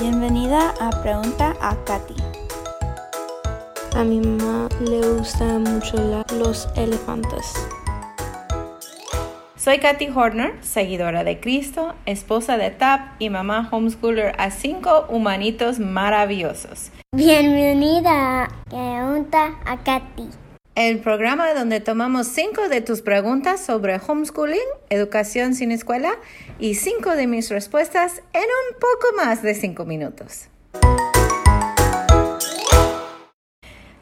Bienvenida a Pregunta a Katy. A mi mamá le gustan mucho la- los elefantes. Soy Katy Horner, seguidora de Cristo, esposa de TAP y mamá homeschooler a cinco humanitos maravillosos. Bienvenida a Pregunta a Katy. El programa donde tomamos cinco de tus preguntas sobre homeschooling, educación sin escuela y cinco de mis respuestas en un poco más de cinco minutos.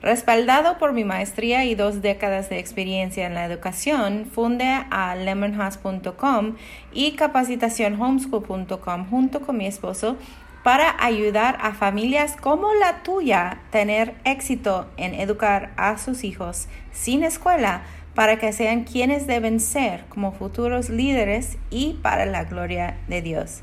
Respaldado por mi maestría y dos décadas de experiencia en la educación, fundé a lemonhouse.com y capacitacionhomeschool.com junto con mi esposo para ayudar a familias como la tuya tener éxito en educar a sus hijos sin escuela para que sean quienes deben ser como futuros líderes y para la gloria de Dios.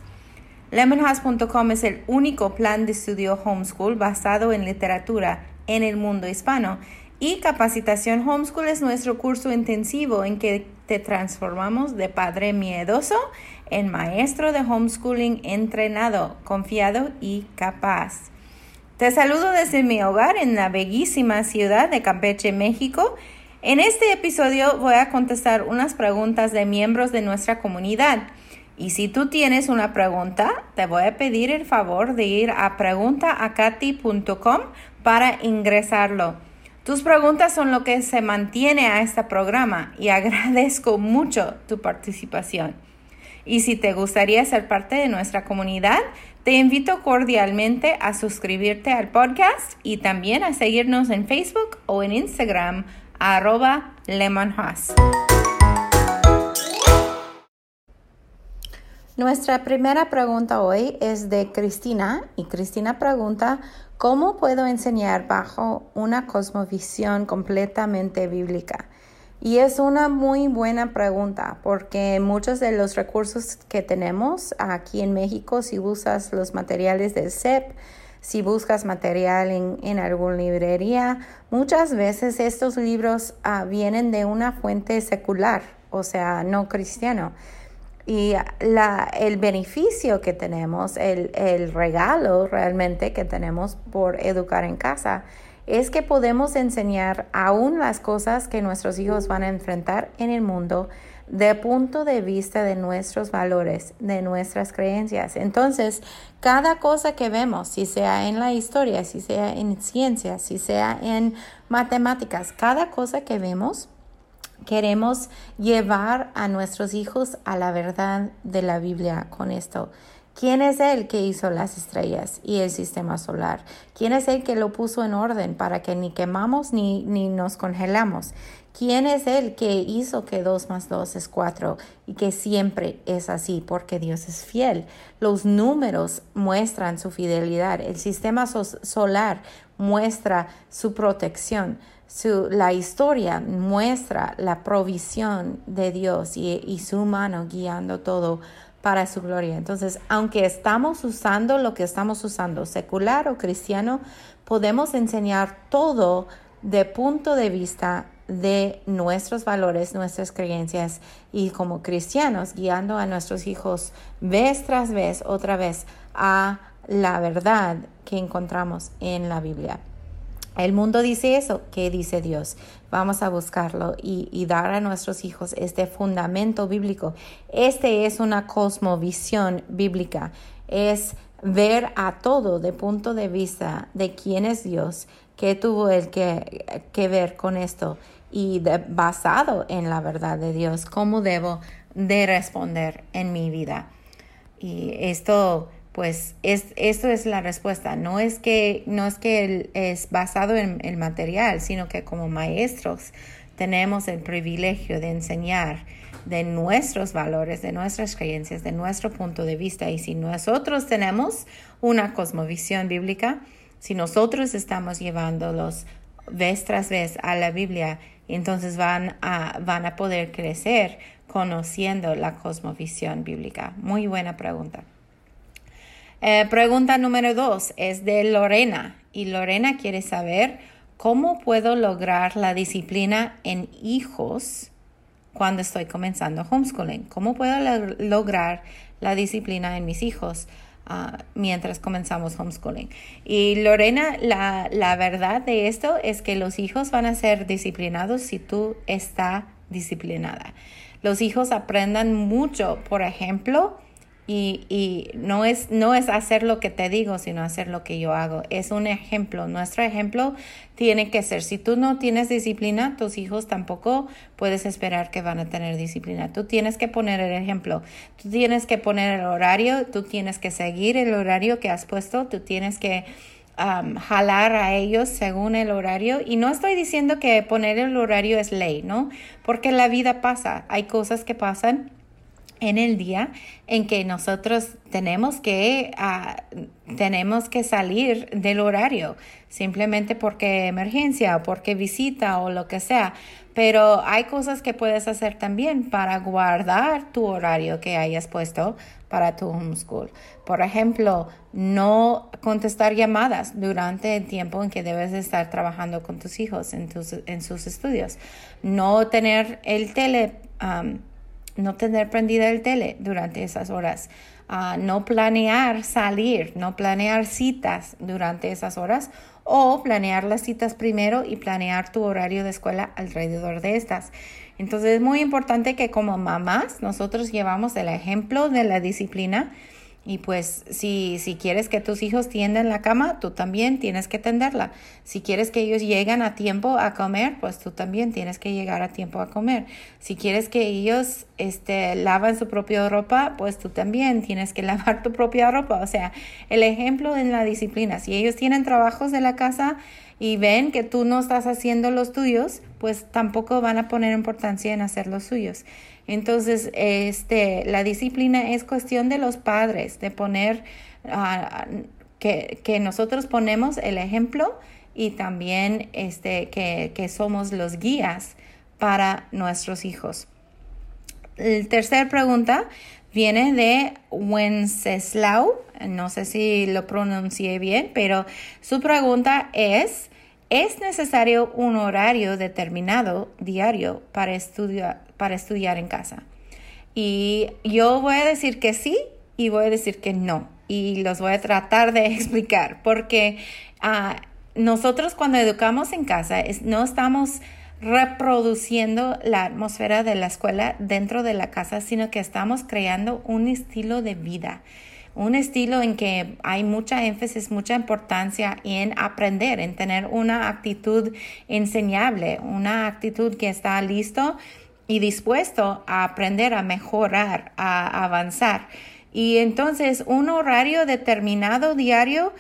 Lemonhouse.com es el único plan de estudio homeschool basado en literatura en el mundo hispano y Capacitación Homeschool es nuestro curso intensivo en que te transformamos de padre miedoso en maestro de homeschooling entrenado, confiado y capaz. Te saludo desde mi hogar en la bellísima ciudad de Campeche, México. En este episodio voy a contestar unas preguntas de miembros de nuestra comunidad. Y si tú tienes una pregunta, te voy a pedir el favor de ir a preguntaacati.com para ingresarlo. Tus preguntas son lo que se mantiene a este programa y agradezco mucho tu participación. Y si te gustaría ser parte de nuestra comunidad, te invito cordialmente a suscribirte al podcast y también a seguirnos en Facebook o en Instagram arroba lemonhouse. Nuestra primera pregunta hoy es de Cristina y Cristina pregunta, ¿cómo puedo enseñar bajo una cosmovisión completamente bíblica? Y es una muy buena pregunta porque muchos de los recursos que tenemos aquí en México, si usas los materiales del CEP, si buscas material en, en alguna librería, muchas veces estos libros ah, vienen de una fuente secular, o sea, no cristiano. Y el beneficio que tenemos, el, el regalo realmente que tenemos por educar en casa, es que podemos enseñar aún las cosas que nuestros hijos van a enfrentar en el mundo de punto de vista de nuestros valores, de nuestras creencias. Entonces, cada cosa que vemos, si sea en la historia, si sea en ciencias, si sea en matemáticas, cada cosa que vemos, queremos llevar a nuestros hijos a la verdad de la Biblia con esto. ¿Quién es el que hizo las estrellas y el sistema solar? ¿Quién es el que lo puso en orden para que ni quemamos ni, ni nos congelamos? ¿Quién es el que hizo que dos más dos es cuatro y que siempre es así porque Dios es fiel? Los números muestran su fidelidad. El sistema solar muestra su protección. Su, la historia muestra la provisión de Dios y, y su mano guiando todo para su gloria. Entonces, aunque estamos usando lo que estamos usando, secular o cristiano, podemos enseñar todo de punto de vista de nuestros valores, nuestras creencias y como cristianos guiando a nuestros hijos vez tras vez, otra vez, a la verdad que encontramos en la Biblia. El mundo dice eso, ¿qué dice Dios? Vamos a buscarlo y, dar a nuestros hijos este fundamento bíblico. Este es una cosmovisión bíblica, es ver a todo de punto de vista de quién es Dios, qué tuvo el que, ver con esto y basado en la verdad de Dios, cómo debo de responder en mi vida. Y esto pues es, esto es la respuesta. No es que, no es, que es basado en el material, sino que como maestros tenemos el privilegio de enseñar de nuestros valores, de nuestras creencias, de nuestro punto de vista. Y si nosotros tenemos una cosmovisión bíblica, si nosotros estamos llevándolos vez tras vez a la Biblia, entonces van a, van a poder crecer conociendo la cosmovisión bíblica. Muy buena pregunta. Eh, pregunta número dos es de Lorena y Lorena quiere saber cómo puedo lograr la disciplina en hijos cuando estoy comenzando homeschooling. ¿Cómo puedo lograr la disciplina en mis hijos? ah, mientras comenzamos homeschooling. Y Lorena, la, la verdad de esto es que los hijos van a ser disciplinados si tú estás disciplinada. Los hijos aprendan mucho, por ejemplo, y, y, no, es, no es hacer lo que te digo, sino hacer lo que yo hago. Es un ejemplo. Nuestro ejemplo tiene que ser, si tú no tienes disciplina, tus hijos tampoco puedes esperar que van a tener disciplina. Tú tienes que poner el ejemplo. Tú tienes que poner el horario, tú tienes que seguir el horario que has puesto, tú tienes que um, jalar a ellos según el horario. Y no estoy diciendo que poner el horario es ley, ¿no? Porque la vida pasa. Hay cosas que pasan en el día en que nosotros tenemos que, ah, tenemos que salir del horario, simplemente porque emergencia o porque visita o lo que sea. Pero hay cosas que puedes hacer también para guardar tu horario que hayas puesto para tu homeschool. Por ejemplo, no contestar llamadas durante el tiempo en que debes estar trabajando con tus hijos en, en sus estudios. No tener el tele no tener prendida el tele durante esas horas, uh, no planear salir, no planear citas durante esas horas o planear las citas primero y planear tu horario de escuela alrededor de estas. Entonces es muy importante que como mamás nosotros llevamos el ejemplo de la disciplina y pues si, si quieres que tus hijos tiendan la cama, tú también tienes que tenderla. Si quieres que ellos lleguen a tiempo a comer, pues tú también tienes que llegar a tiempo a comer. Si quieres que ellos este, lavan su propia ropa, pues tú también tienes que lavar tu propia ropa. O sea, el ejemplo en la disciplina. Si ellos tienen trabajos de la casa, y ven que tú no estás haciendo los tuyos, pues tampoco van a poner importancia en hacer los suyos. Entonces, este, la disciplina es cuestión de los padres, de poner, ah, que, nosotros ponemos el ejemplo y también este, que, que somos los guías para nuestros hijos. La tercera pregunta viene de Wenceslau, no sé si lo pronuncié bien, pero su pregunta es, ¿es necesario un horario determinado diario para estudiar, para estudiar en casa? Y yo voy a decir que sí y voy a decir que no. Y los voy a tratar de explicar porque uh, nosotros cuando educamos en casa no estamos reproduciendo la atmósfera de la escuela dentro de la casa, sino que estamos creando un estilo de vida, un estilo en que hay mucha énfasis, mucha importancia en aprender, en tener una actitud enseñable, una actitud que está listo y dispuesto a aprender, a mejorar, a avanzar. Y entonces un horario determinado diario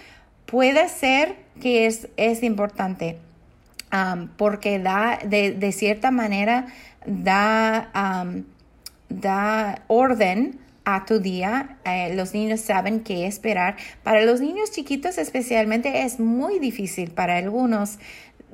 puede ser que es, es importante porque da, de, cierta manera, da, da orden a tu día. Eh, los niños saben qué esperar. Para los niños chiquitos especialmente es muy difícil para algunos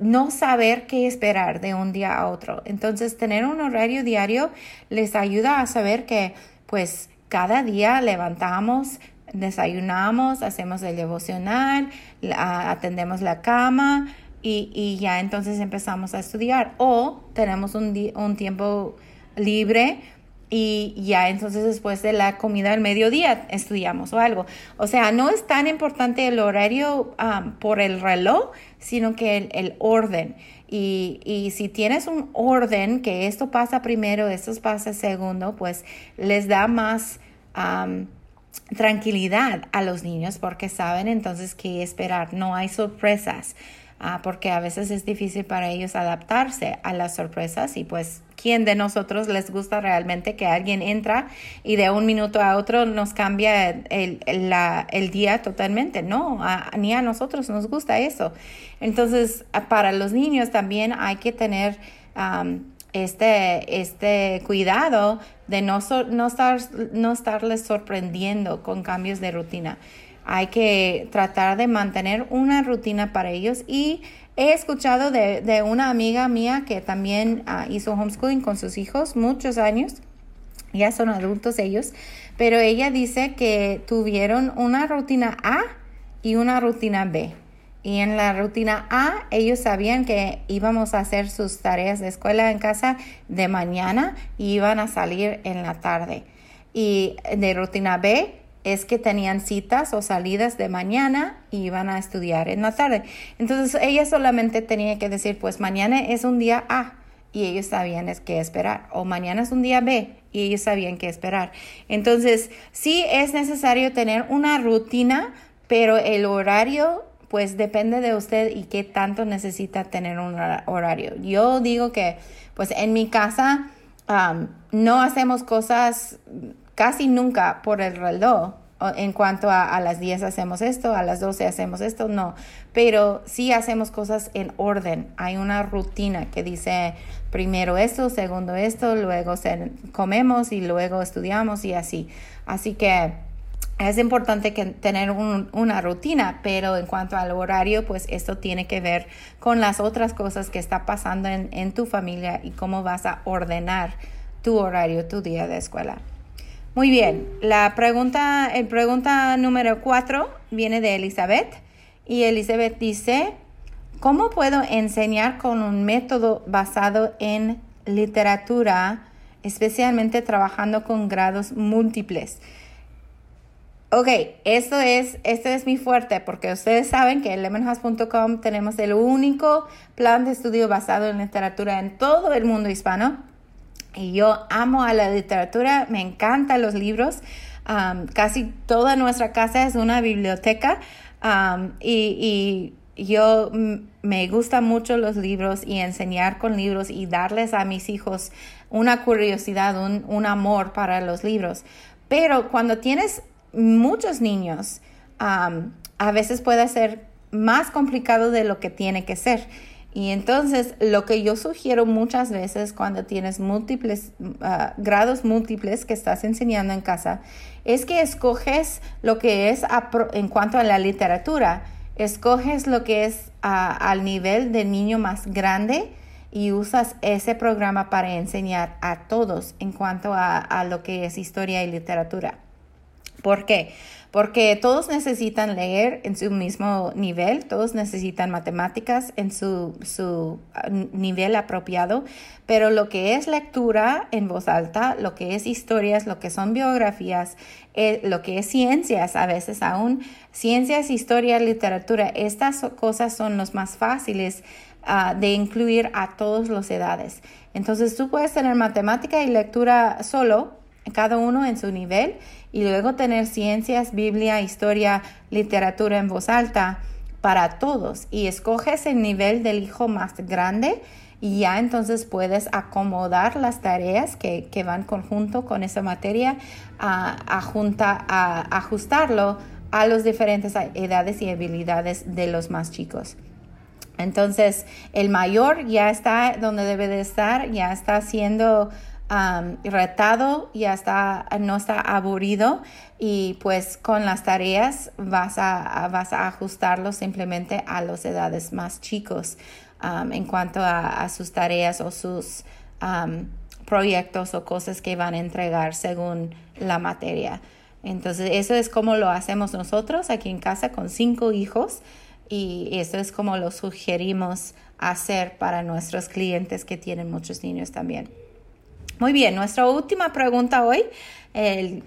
no saber qué esperar de un día a otro. Entonces, tener un horario diario les ayuda a saber que, pues, cada día levantamos, desayunamos, hacemos el devocional, atendemos la cama, y, y ya entonces empezamos a estudiar. O tenemos un, un tiempo libre y ya entonces después de la comida del mediodía estudiamos o algo. O sea, no es tan importante el horario por el reloj, sino que el, el orden. Y, y, si tienes un orden, que esto pasa primero, esto pasa segundo, pues les da más um, tranquilidad a los niños porque saben entonces qué esperar. No hay sorpresas. Ah, porque a veces es difícil para ellos adaptarse a las sorpresas y pues quién de nosotros les gusta realmente que alguien entra y de un minuto a otro nos cambia el, el, día totalmente, no, ni a nosotros nos gusta eso. Entonces, para los niños también hay que tener este, este cuidado de no, no, estar, no estarles sorprendiendo con cambios de rutina hay que tratar de mantener una rutina para ellos y he escuchado de, una amiga mía que también ah, hizo homeschooling con sus hijos muchos años, ya son adultos ellos, pero ella dice que tuvieron una rutina A y una rutina B. Y en la rutina A, ellos sabían que íbamos a hacer sus tareas de escuela en casa de mañana y iban a salir en la tarde. Y de rutina B, es que tenían citas o salidas de mañana y iban a estudiar en la tarde. Entonces ella solamente tenía que decir, pues mañana es un día A y ellos sabían qué esperar, o mañana es un día B y ellos sabían qué esperar. Entonces sí es necesario tener una rutina, pero el horario pues depende de usted y qué tanto necesita tener un horario. Yo digo que pues en mi casa no hacemos cosas casi nunca por el reloj. En cuanto a, a, las 10 hacemos esto, a las 12 hacemos esto, no. Pero sí hacemos cosas en orden. Hay una rutina que dice primero esto, segundo esto, luego comemos y luego estudiamos y así. Así que es importante que tener una rutina, pero en cuanto al horario, pues esto tiene que ver con las otras cosas que está pasando en, en tu familia y cómo vas a ordenar tu horario, tu día de escuela. Muy bien, la pregunta, el pregunta número cuatro viene de Elizabeth y Elizabeth dice, ¿cómo puedo enseñar con un método basado en literatura, especialmente trabajando con grados múltiples? Ok, esto es, esto es mi fuerte porque ustedes saben que en lemonhouse.com tenemos el único plan de estudio basado en literatura en todo el mundo hispano. Y yo amo a la literatura, me encantan los libros. casi toda nuestra casa es una biblioteca y, yo me gusta mucho los libros y enseñar con libros y darles a mis hijos una curiosidad, un, un amor para los libros. Pero cuando tienes muchos niños, a veces puede ser más complicado de lo que tiene que ser. Y entonces lo que yo sugiero muchas veces cuando tienes múltiples ah, grados múltiples que estás enseñando en casa es que escoges lo que es en cuanto a la literatura, escoges lo que es al nivel de niño más grande y usas ese programa para enseñar a todos en cuanto a lo que es historia y literatura. ¿Por qué? Porque todos necesitan leer en su mismo nivel, todos necesitan matemáticas en su, su ah, nivel apropiado, pero lo que es lectura en voz alta, lo que es historias, lo que son biografías, eh, lo que es ciencias, a veces aún ciencias, historia, literatura, estas cosas son los más fáciles ah, de incluir a todas las edades. Entonces tú puedes tener matemática y lectura solo, cada uno en su nivel y luego tener ciencias, Biblia, historia, literatura en voz alta para todos y escoges el nivel del hijo más grande y ya entonces puedes acomodar las tareas que, van conjunto con esa materia a, a ajustarlo a las diferentes edades y habilidades de los más chicos. Entonces, el mayor ya está donde debe de estar, ya está haciendo retado, ya está, no está aburrido y pues con las tareas vas a, vas a ajustarlo simplemente a las edades más chicos en cuanto a, sus tareas o sus proyectos o cosas que van a entregar según la materia. Entonces, eso es como lo hacemos nosotros aquí en casa con cinco hijos y eso es como lo sugerimos hacer para nuestros clientes que tienen muchos niños también. Muy bien, nuestra última pregunta hoy, el,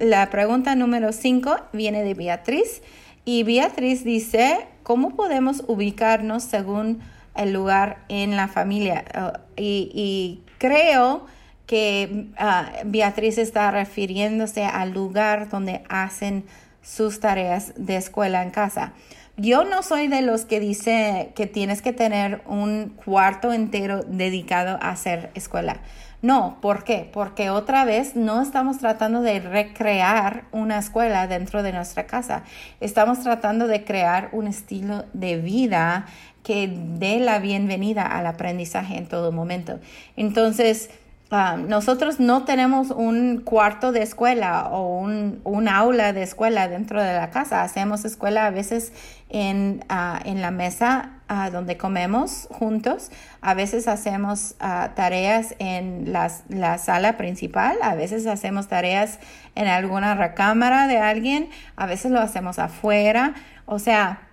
la pregunta número 5 viene de Beatriz y Beatriz dice, ¿cómo podemos ubicarnos según el lugar en la familia? Uh, y, creo que uh, Beatriz está refiriéndose al lugar donde hacen sus tareas de escuela en casa. Yo no soy de los que dice que tienes que tener un cuarto entero dedicado a hacer escuela. No, ¿por qué? Porque otra vez no estamos tratando de recrear una escuela dentro de nuestra casa. Estamos tratando de crear un estilo de vida que dé la bienvenida al aprendizaje en todo momento. Entonces, Ah, nosotros no tenemos un cuarto de escuela o un, aula de escuela dentro de la casa. Hacemos escuela a veces en, ah, la mesa ah, donde comemos juntos. A veces hacemos tareas en la sala principal. A veces hacemos tareas en alguna recámara de alguien. A veces lo hacemos afuera. O sea,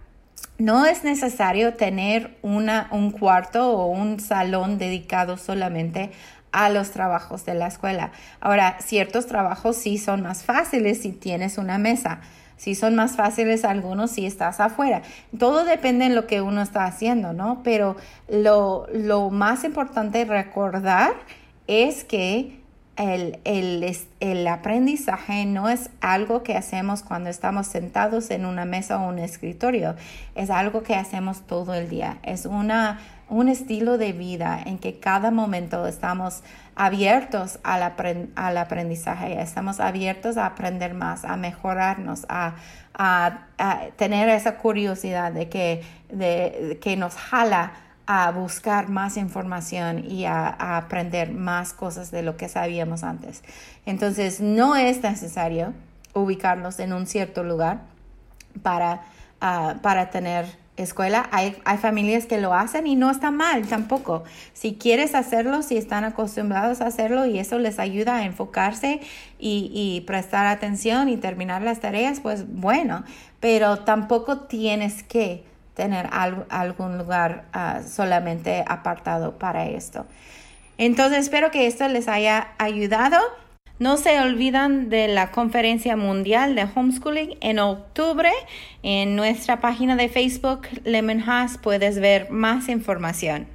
no es necesario tener una, un cuarto o un salón dedicado solamente a los trabajos de la escuela. Ahora, ciertos trabajos sí son más fáciles si tienes una mesa. Si son más fáciles algunos si estás afuera. Todo depende en lo que uno está haciendo, ¿no? Pero lo, lo más importante recordar es que el, el, el, aprendizaje no es algo que hacemos cuando estamos sentados en una mesa o un escritorio, es algo que hacemos todo el día, es una, un estilo de vida en que cada momento estamos abiertos al, al aprendizaje, estamos abiertos a aprender más, a mejorarnos, a, a, tener esa curiosidad de que, de, que nos jala a buscar más información y a, aprender más cosas de lo que sabíamos antes. Entonces, no es necesario ubicarlos en un cierto lugar para, ah, para tener escuela. Hay, hay, familias que lo hacen y no está mal tampoco. Si quieres hacerlo, si están acostumbrados a hacerlo y eso les ayuda a enfocarse y, y prestar atención y terminar las tareas, pues bueno, pero tampoco tienes que tener algún lugar ah, solamente apartado para esto. Entonces espero que esto les haya ayudado. No se olvidan de la conferencia mundial de homeschooling en octubre. En nuestra página de Facebook, Lemon House, puedes ver más información.